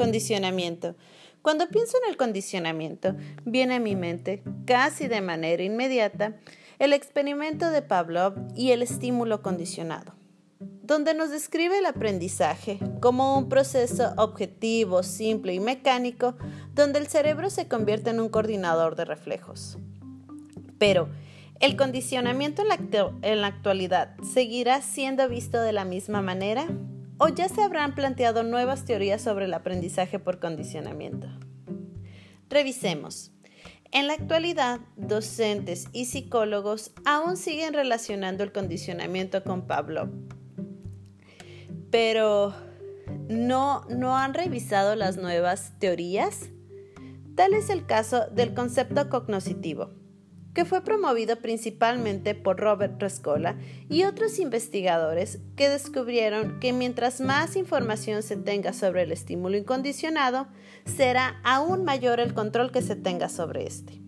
Condicionamiento. Cuando pienso en el condicionamiento, viene a mi mente, casi de manera inmediata, el experimento de Pavlov y el estímulo condicionado, donde nos describe el aprendizaje como un proceso objetivo, simple y mecánico, donde el cerebro se convierte en un coordinador de reflejos. Pero, ¿el condicionamiento en la, actualidad seguirá siendo visto de la misma manera? O ya se habrán planteado nuevas teorías sobre el aprendizaje por condicionamiento. Revisemos. En la actualidad, docentes y psicólogos aún siguen relacionando el condicionamiento con Pablo, pero ¿no, no han revisado las nuevas teorías? Tal es el caso del concepto cognoscitivo que fue promovido principalmente por Robert Rescola y otros investigadores que descubrieron que mientras más información se tenga sobre el estímulo incondicionado, será aún mayor el control que se tenga sobre este.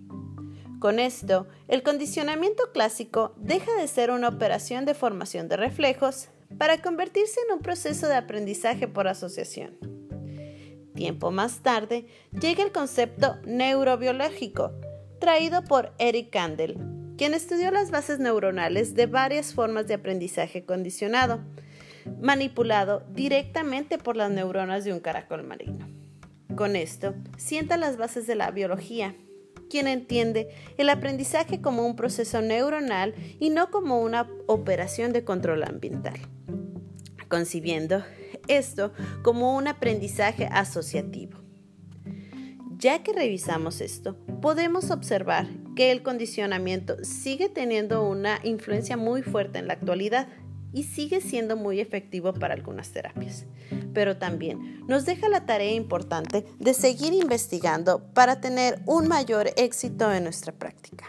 Con esto, el condicionamiento clásico deja de ser una operación de formación de reflejos para convertirse en un proceso de aprendizaje por asociación. Tiempo más tarde llega el concepto neurobiológico, traído por Eric Kandel, quien estudió las bases neuronales de varias formas de aprendizaje condicionado, manipulado directamente por las neuronas de un caracol marino. Con esto, sienta las bases de la biología, quien entiende el aprendizaje como un proceso neuronal y no como una operación de control ambiental, concibiendo esto como un aprendizaje asociativo. Ya que revisamos esto, podemos observar que el condicionamiento sigue teniendo una influencia muy fuerte en la actualidad y sigue siendo muy efectivo para algunas terapias. Pero también nos deja la tarea importante de seguir investigando para tener un mayor éxito en nuestra práctica.